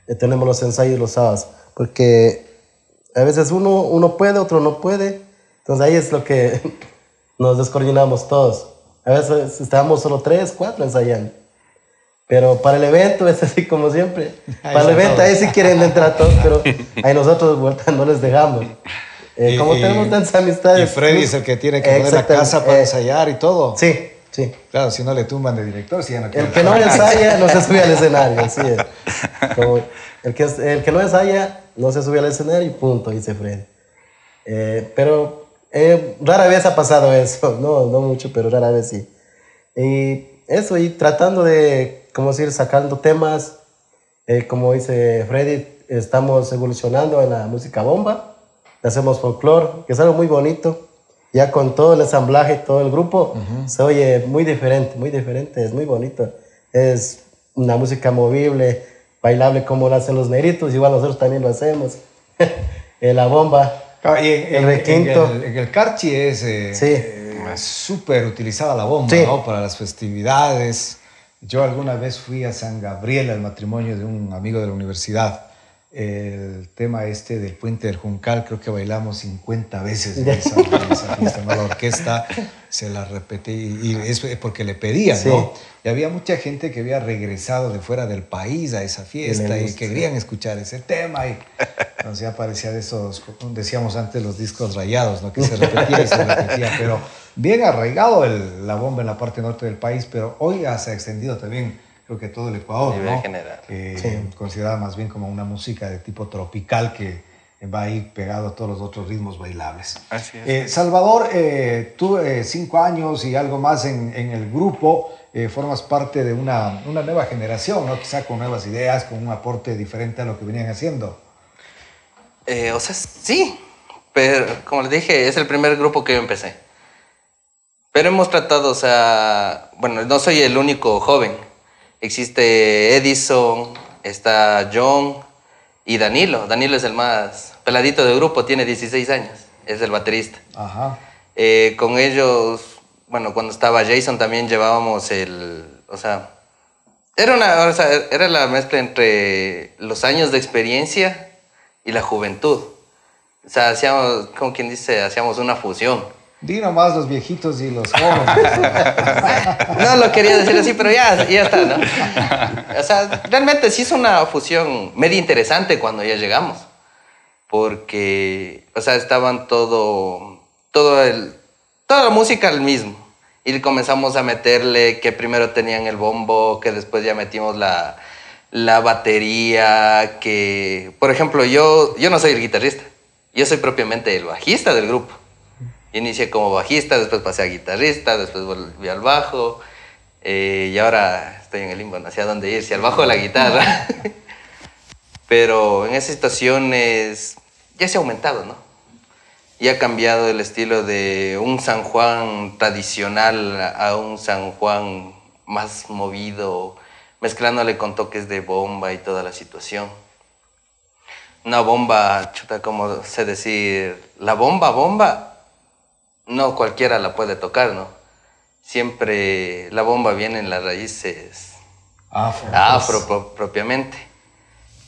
eh, tenemos los ensayos los sábados, porque a veces uno, uno puede, otro no puede, entonces ahí es lo que (laughs) nos descoordinamos todos. A veces estamos solo tres, cuatro ensayando. Pero para el evento es así como siempre. Para el evento ahí sí quieren entrar todos, (laughs) pero ahí nosotros vuelta no les dejamos. Eh, como tenemos tantas amistades. Y Freddy es el que tiene que poner la casa para eh, ensayar y todo. Sí, sí. Claro, si no le tumban de director, si ya no El que no ensaya no se sube al (laughs) escenario, así es. el, que, el que no ensaya no se sube al escenario y punto, dice Freddy. Eh, pero rara vez ha pasado eso, (laughs) no, no mucho, pero rara vez sí. Y eso, y tratando de, como decir, sacando temas, como dice Freddy, estamos evolucionando en la música bomba hacemos folclore, que es algo muy bonito. Ya con todo el ensamblaje, todo el grupo, se oye muy diferente, muy diferente, es muy bonito. Es una música movible, bailable como lo hacen los neritos, igual nosotros también lo hacemos. (laughs) la bomba, ah, el requinto. En el, carchi es eh, súper utilizada la bomba, ¿no? Para las festividades. Yo alguna vez fui a San Gabriel al matrimonio de un amigo de la universidad el tema este del puente del Juncal, creo que bailamos 50 veces en (laughs) esa, fiesta, La orquesta se la repetí y es porque le pedían, ¿no? Y había mucha gente que había regresado de fuera del país a esa fiesta y querían escuchar ese tema y entonces ya parecía de esos, decíamos antes, los discos rayados, ¿no? Que se repetía y se repetía, pero bien arraigado el, la bomba en la parte norte del país, pero hoy ya se ha extendido también creo que todo el Ecuador, ¿no? general. Considerada más bien como una música de tipo tropical que va a ir pegado a todos los otros ritmos bailables. Así es. Eh, Salvador, eh, tú eh, cinco años y algo más en, en el grupo, formas parte de una, una, nueva generación, ¿no? Quizá con nuevas ideas, con un aporte diferente a lo que venían haciendo. o sea, sí, pero como les dije, es el primer grupo que yo empecé. Pero hemos tratado, o sea, bueno, no soy el único joven existe Edison, está John y Danilo. Danilo es el más peladito del grupo, tiene 16 años, es el baterista. Ajá. Eh, con ellos, bueno, cuando estaba Jason también llevábamos el, o sea, era una, o sea, era la mezcla entre los años de experiencia y la juventud. O sea, hacíamos, como quien dice, hacíamos una fusión. Di nomás los viejitos y los jóvenes. (laughs) No lo quería decir así, pero ya, ya está, ¿no? O sea, realmente sí es una fusión medio interesante cuando ya llegamos. Porque, o sea, estaban todo, todo el, toda la música al mismo. Y comenzamos a meterle que primero tenían el bombo, que después ya metimos la, la batería, que, por ejemplo, yo, yo no soy el guitarrista, yo soy propiamente el bajista del grupo. Yo inicié como bajista, después pasé a guitarrista, después volví al bajo, eh, y ahora estoy en el limbo, no sé a dónde ir, si al bajo o la guitarra. (laughs) Pero en esas situaciones ya se ha aumentado, ¿no? Y ha cambiado el estilo de un San Juan tradicional a un San Juan más movido, mezclándole con toques de bomba y toda la situación. Una bomba, chuta, como sé decir, la bomba, bomba, no cualquiera la puede tocar, ¿no? Siempre la bomba viene en las raíces Afro. afro pro- propiamente.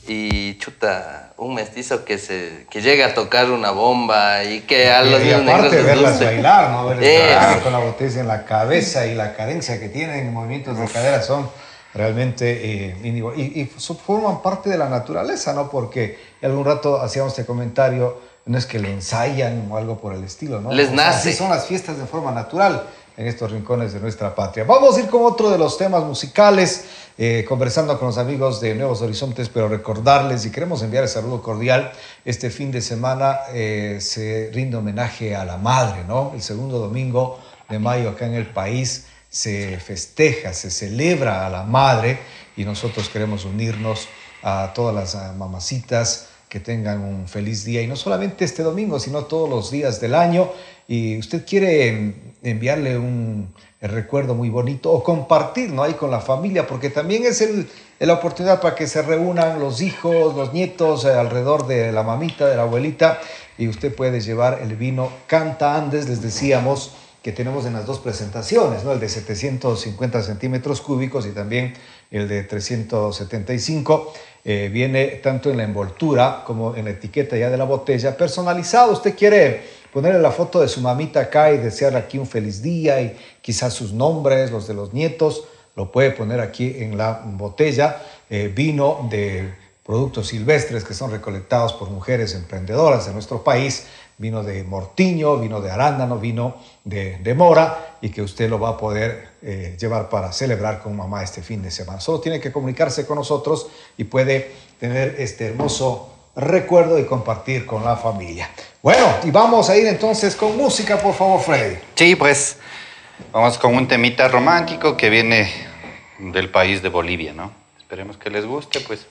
Y chuta, un mestizo que se que llegue a tocar una bomba y que a los y, niños negros aparte les verlas guste. bailar, ¿no? Verlas bailar con la botella en la cabeza y la cadencia que tienen, movimientos de cadera son realmente eh, y, y forman parte de la naturaleza, ¿no? Porque algún rato hacíamos este comentario, no es que lo ensayan o algo por el estilo, ¿no? Les nace. así son las fiestas de forma natural en estos rincones de nuestra patria. Vamos a ir con otro de los temas musicales, eh, conversando con los amigos de Nuevos Horizontes, pero recordarles y queremos enviar el saludo cordial. Este fin de semana eh, se rinde homenaje a la madre, ¿no? El segundo domingo de mayo acá en el país se festeja, se celebra a la madre y nosotros queremos unirnos a todas las ah, mamacitas que tengan un feliz día y no solamente este domingo, sino todos los días del año. Y usted quiere enviarle un recuerdo muy bonito o compartir ¿no? ahí con la familia, porque también es el, la oportunidad para que se reúnan los hijos, los nietos eh, alrededor de la mamita, de la abuelita, y usted puede llevar el vino Canta Andes, les decíamos que tenemos en las dos presentaciones, ¿no? el de 750 centímetros cúbicos y también el de 375. Eh, viene tanto en la envoltura como en la etiqueta ya de la botella, personalizado. Usted quiere ponerle la foto de su mamita acá y desear aquí un feliz día y quizás sus nombres, los de los nietos, lo puede poner aquí en la botella. Eh, vino de productos silvestres que son recolectados por mujeres emprendedoras de nuestro país, vino de mortiño, vino de arándano, vino de, mora y que usted lo va a poder eh, llevar para celebrar con mamá este fin de semana. Solo tiene que comunicarse con nosotros y puede tener este hermoso recuerdo y compartir con la familia. Bueno, y vamos a ir entonces con música, por favor, Freddy. Sí, pues vamos con un temita romántico que viene del país de Bolivia, ¿no? Esperemos que les guste, pues.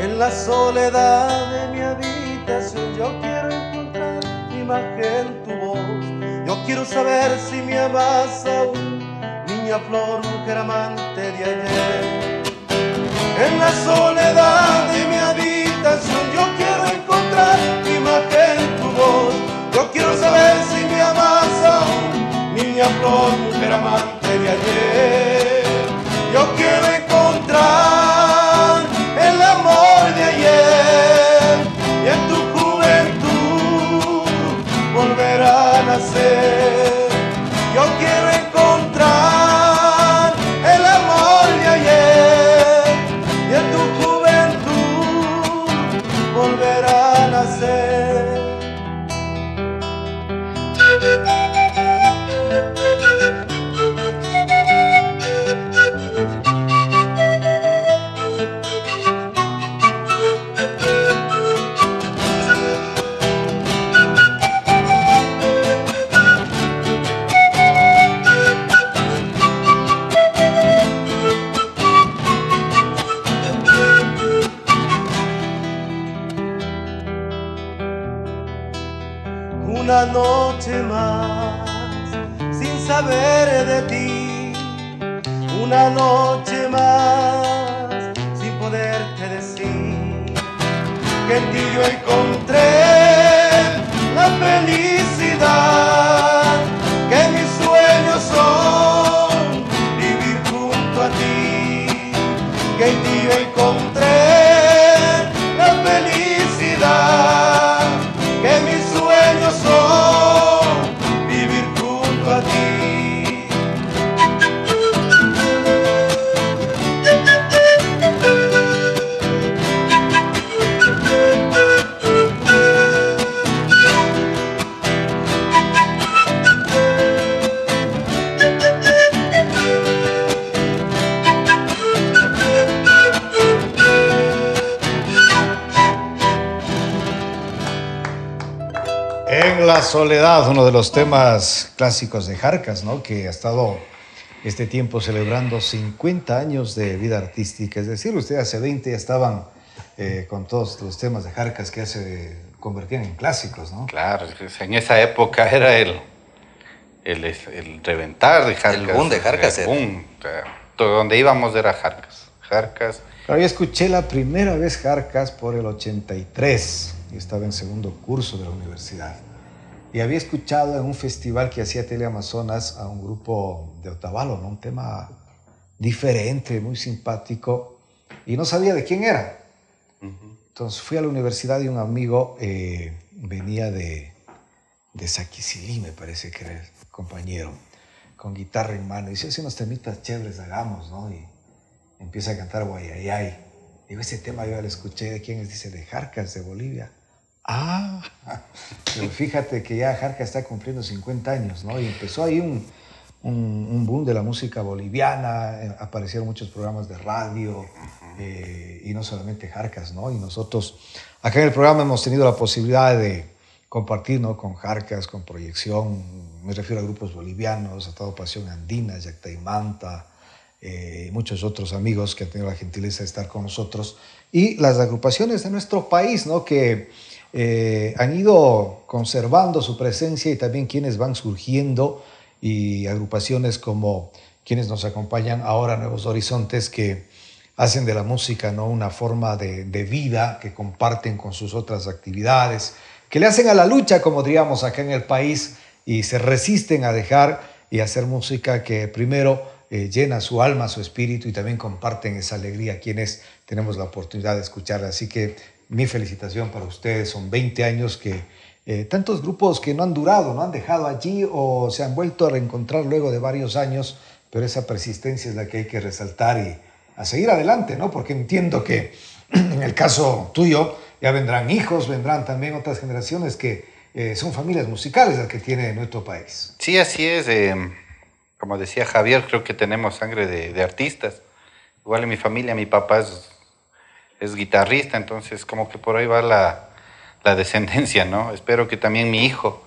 En la soledad de mi habitación yo quiero encontrar mi imagen, tu voz. Yo quiero saber si me amas aún, niña flor, mujer amante de ayer. En la soledad de mi habitación yo quiero encontrar mi imagen, tu voz. Yo quiero saber si me amas aún, niña flor, mujer amante de ayer. Soledad, uno de los temas clásicos de Jarcas, ¿no? Que ha estado este tiempo celebrando 50 años de vida artística. Es decir, ustedes hace 20 ya estaban eh, con todos los temas de Jarcas que ya se convertían en clásicos, ¿no? Claro, en esa época era el, el, el reventar de Jarcas. boom de Jarcas El era. boom. O sea, todo donde íbamos era Jarcas. Jarcas. Claro, yo escuché la primera vez Jarcas por el 83. Yo estaba en segundo curso de la universidad. Y había escuchado en un festival que hacía Teleamazonas a un grupo de Otavalo, ¿no? Un tema diferente, muy simpático. Y no sabía de quién era. Entonces fui a la universidad y un amigo eh, venía de, de Saquisilí, me parece que era el compañero, con guitarra en mano. Y dice, hace unos temitas chéveres, hagamos, ¿no? Y empieza a cantar Guayayay. Digo, ese tema yo ya lo escuché de quién es, dice, de Jarcas, de Bolivia. Ah, pero fíjate que ya Jarcas está cumpliendo 50 años, ¿no? Y empezó ahí un, un, un boom de la música boliviana, eh, aparecieron muchos programas de radio, eh, y no solamente Jarcas, ¿no? Y nosotros acá en el programa hemos tenido la posibilidad de compartir, ¿no? Con Jarcas, con proyección, me refiero a grupos bolivianos, a Todo Pasión Andina, Yactaimanta, eh, y muchos otros amigos que han tenido la gentileza de estar con nosotros, y las agrupaciones de nuestro país, ¿no? Que eh, han ido conservando su presencia y también quienes van surgiendo y agrupaciones como quienes nos acompañan ahora, Nuevos Horizontes, que hacen de la música ¿no? una forma de, vida que comparten con sus otras actividades, que le hacen a la lucha, como diríamos acá en el país, y se resisten a dejar y hacer música que primero eh, llena su alma, su espíritu y también comparten esa alegría quienes tenemos la oportunidad de escucharla. Así que mi felicitación para ustedes, son 20 años que eh, tantos grupos que no han durado, no han dejado allí o se han vuelto a reencontrar luego de varios años, pero esa persistencia es la que hay que resaltar y a seguir adelante, ¿no? Porque entiendo que (clears throat) en el caso tuyo ya vendrán hijos, vendrán también otras generaciones que eh, son familias musicales las que tiene nuestro país. Sí, así es. eh, como decía Javier, creo que tenemos sangre de, de artistas. Igual en mi familia, mi papá es, es guitarrista, entonces como que por ahí va la, la (laughs) descendencia, ¿no? Espero que también mi hijo,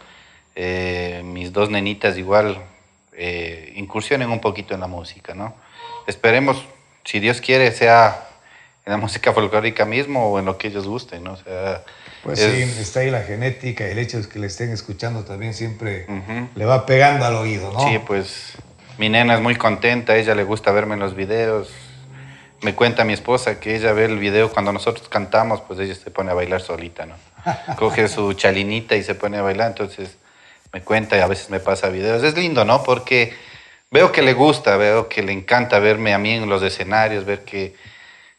eh, mis dos nenitas igual, eh, incursionen un poquito en la música, ¿no? Esperemos, si Dios quiere, sea en la (laughs) música folclórica mismo o en lo que ellos gusten, ¿no? O sea, Pues es- sí, está ahí la genética el hecho de que le estén escuchando también siempre le va pegando al oído, ¿no? Sí, pues mi nena es muy contenta, a ella le gusta verme en los videos. Me cuenta mi esposa que ella ve el video cuando nosotros cantamos, pues ella se pone a bailar solita, ¿no? (laughs) Coge su chalinita y se pone a bailar, entonces me cuenta y a veces me pasa videos. Es lindo, ¿no? Porque veo que le gusta, veo que le encanta verme a mí en los escenarios, ver que,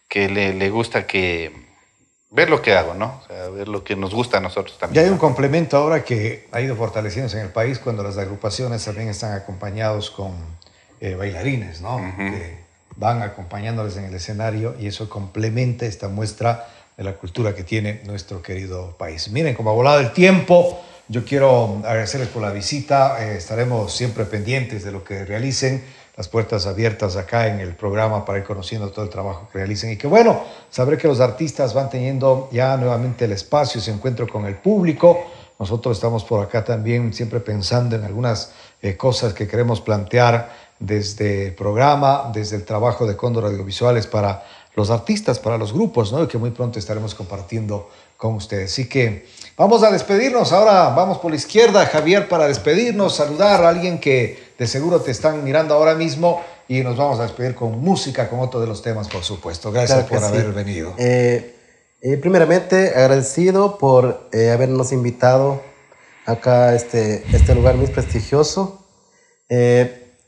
que le, le gusta que... Ver lo que hago, ¿no? O sea, ver lo que nos gusta a nosotros Ya también. hay un complemento ahora que ha ido fortaleciéndose en el país cuando las agrupaciones también están acompañados con eh, bailarines, ¿no? Que van acompañándoles en el escenario y eso complementa esta muestra de la cultura que tiene nuestro querido país. Miren, como ha volado el tiempo, yo quiero agradecerles por la visita. eh, estaremos siempre pendientes de lo que realicen. Las puertas abiertas acá en el programa para ir conociendo todo el trabajo que realicen. Y que bueno, saber que los artistas van teniendo ya nuevamente el espacio, ese encuentro con el público. Nosotros estamos por acá también siempre pensando en algunas eh, cosas que queremos plantear desde el programa, desde el trabajo de Cóndor Audiovisuales para los artistas, para los grupos, ¿no? que muy pronto estaremos compartiendo con ustedes. Así que vamos a despedirnos. Ahora vamos por la izquierda, Javier, para despedirnos, saludar a alguien que de seguro te están mirando ahora mismo y nos vamos a despedir con música, con otro de los temas, por supuesto. Gracias por haber venido. Eh, eh, primeramente, agradecido por eh, habernos invitado acá a este, este lugar muy prestigioso.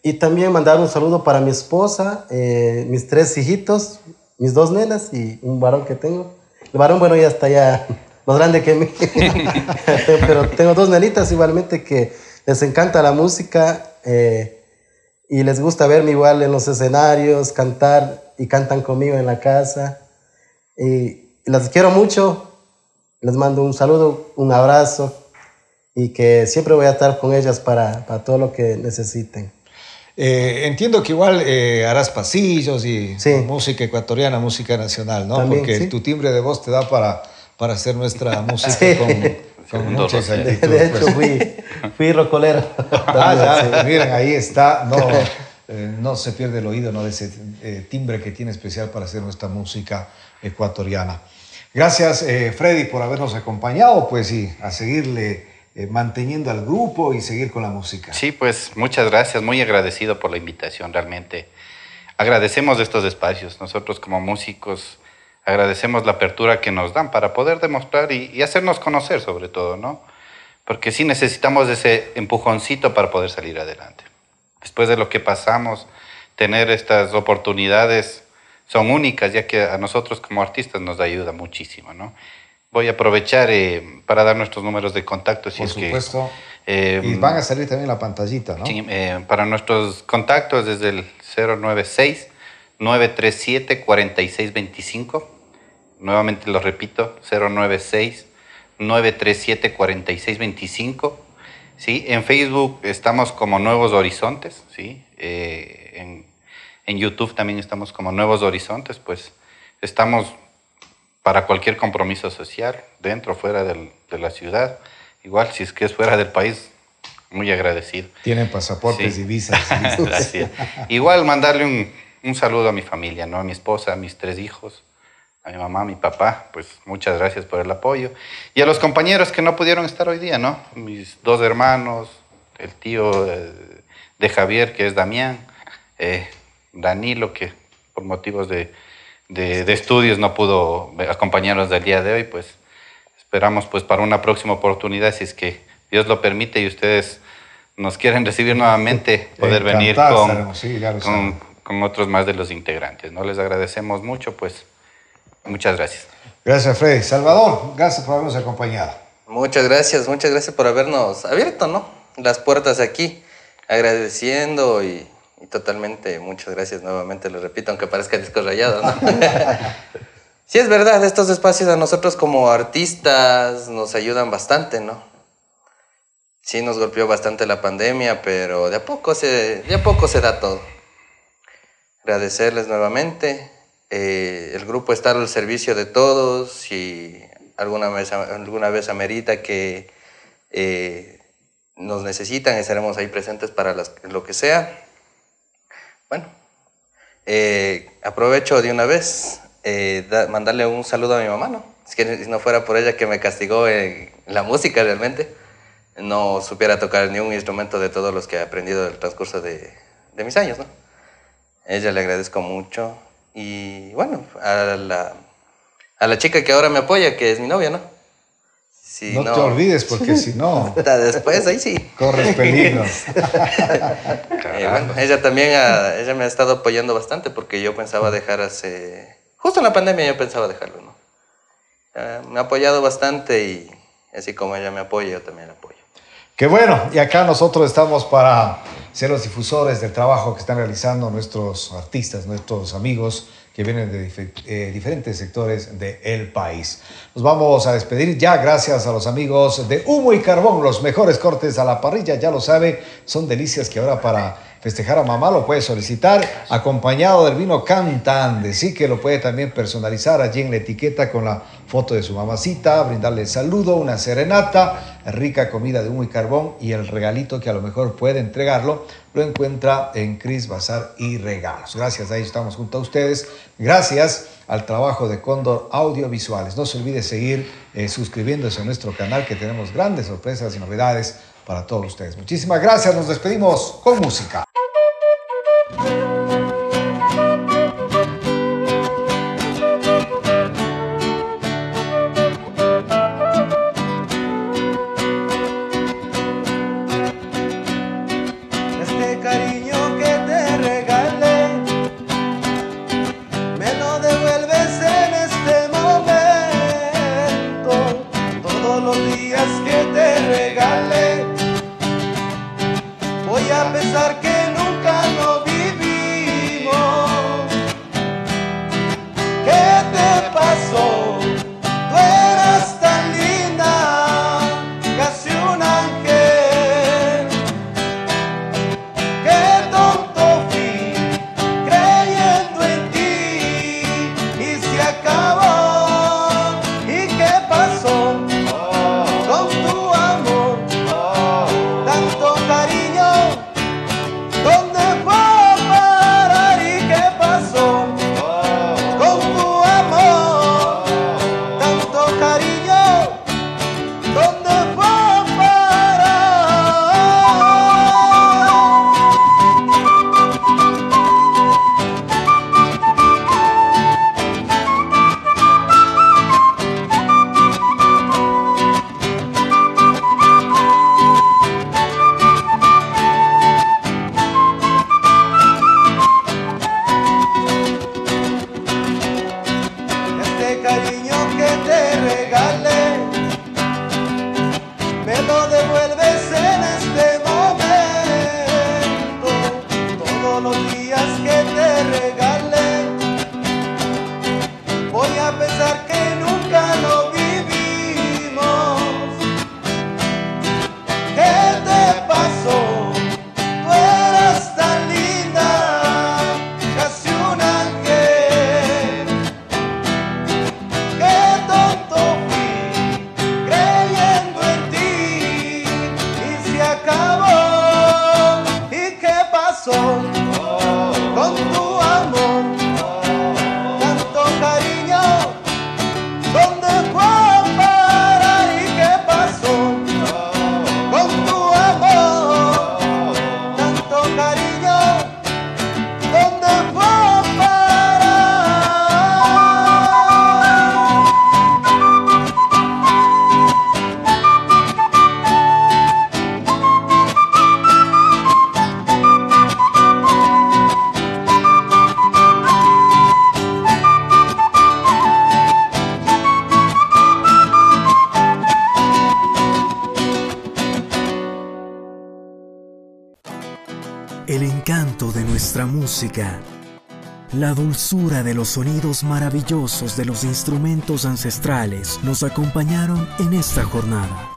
Y también mandar un saludo para mi esposa, mis tres hijitos, mis dos nenas y un varón que tengo. El varón, bueno, ya está ya (laughs) más grande que mí. (laughs) Pero tengo dos nenitas igualmente que les encanta la música y les gusta verme igual en los escenarios, cantar y cantan conmigo en la casa. Y las quiero mucho, les mando un saludo, un abrazo y que siempre voy a estar con ellas para, para todo lo que necesiten. Eh, entiendo que igual eh, harás pasillos y música ecuatoriana, música nacional, ¿no? Porque tu timbre de voz te da para, para hacer nuestra (laughs) música con, mucha De, de, hecho, pues. fui, fui rocolero. (laughs) ah, ya, miren, ahí está. No, (laughs) eh, no se pierde el oído ¿no? de ese timbre que tiene especial para hacer nuestra música ecuatoriana. Gracias, Freddy, por habernos acompañado, pues, y a seguirle eh, manteniendo al grupo y seguir con la música. Sí, pues muchas gracias, muy agradecido por la invitación, realmente. Agradecemos estos espacios, nosotros como músicos agradecemos la apertura que nos dan para poder demostrar y, hacernos conocer sobre todo, ¿no? Porque sí necesitamos ese empujoncito para poder salir adelante. Después de lo que pasamos, tener estas oportunidades son únicas, ya que a nosotros como artistas nos ayuda muchísimo, ¿no? Voy a aprovechar eh, para dar nuestros números de contacto. Si Por supuesto. Eh, y van a salir también la pantallita, ¿no? Sí, eh, para nuestros contactos desde el 096 937 4625. Nuevamente lo repito, 096 937 4625. ¿sí? En Facebook estamos como Nuevos Horizontes, ¿sí? en, en YouTube también estamos como Nuevos Horizontes, pues estamos para cualquier compromiso social, dentro o fuera del, de la ciudad. Igual, si es que es fuera del país, muy agradecido. Tienen pasaportes y visas. (laughs) Igual mandarle un, un, saludo a mi familia, ¿no? a mi esposa, a mis tres hijos, a mi mamá, a mi papá, pues muchas gracias por el apoyo. Y a los compañeros que no pudieron estar hoy día, ¿no? Mis dos hermanos, el tío eh, de Javier, que es Damián, eh, Danilo, que por motivos de, de, estudios no pudo acompañarnos del día de hoy, pues esperamos pues para una próxima oportunidad, si es que Dios lo permite y ustedes nos quieren recibir nuevamente, poder venir con, con, con, otros más de los integrantes. ¿no? Les agradecemos mucho, pues muchas gracias. Gracias, Freddy. Salvador, gracias por habernos acompañado. Muchas gracias, muchas gracias por habernos abierto, ¿no? Las puertas aquí, agradeciendo y totalmente, muchas gracias nuevamente, lo repito, aunque parezca disco rayado, ¿no? (laughs) sí, es verdad, estos espacios a nosotros como artistas nos ayudan bastante, ¿no? Sí, nos golpeó bastante la pandemia, pero de a poco se, de a poco se da todo. Agradecerles nuevamente. Eh, el grupo está al servicio de todos. Si alguna vez, alguna vez amerita que eh, nos necesitan, estaremos ahí presentes para lo que sea. Bueno, eh, aprovecho de una vez eh, mandarle un saludo a mi mamá, ¿no? Es que si no fuera por ella que me castigó la música realmente, no supiera tocar ni un instrumento de todos los que he aprendido en el transcurso de, de mis años, ¿no? A ella le agradezco mucho y bueno, a la, a la chica que ahora me apoya, que es mi novia, ¿no? No, te olvides porque si no... Después ahí sí. Corres peligro. (laughs) Eh, ella también ella me ha estado apoyando bastante porque yo pensaba dejar hace... Justo en la pandemia yo pensaba dejarlo, ¿no? me ha apoyado bastante y así como ella me apoya, yo también la apoyo. Qué bueno, y acá nosotros estamos para ser los difusores del trabajo que están realizando nuestros artistas, nuestros amigos, que vienen de eh, diferentes sectores del país. Nos vamos a despedir ya gracias a los amigos de Humo y Carbón, los mejores cortes a la parrilla, ya lo sabe, son delicias que ahora para festejar a mamá, lo puede solicitar acompañado del vino Cantande. Sí que lo puede también personalizar allí en la etiqueta con la foto de su mamacita, brindarle el saludo, una serenata, rica comida de humo y carbón y el regalito que a lo mejor puede entregarlo, lo encuentra en Cris Bazar y Regalos. Gracias, ahí estamos junto a ustedes. Gracias al trabajo de Cóndor Audiovisuales. No se olvide seguir eh, suscribiéndose a nuestro canal que tenemos grandes sorpresas y novedades para todos ustedes. Muchísimas gracias, nos despedimos con música. Música. Dulzura de los sonidos maravillosos de los instrumentos ancestrales nos acompañaron en esta jornada.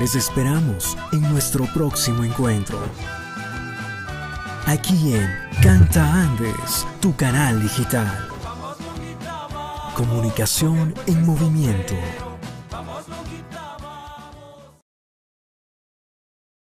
Les esperamos en nuestro próximo encuentro. Aquí en Canta Andes, tu canal digital. Comunicación en movimiento.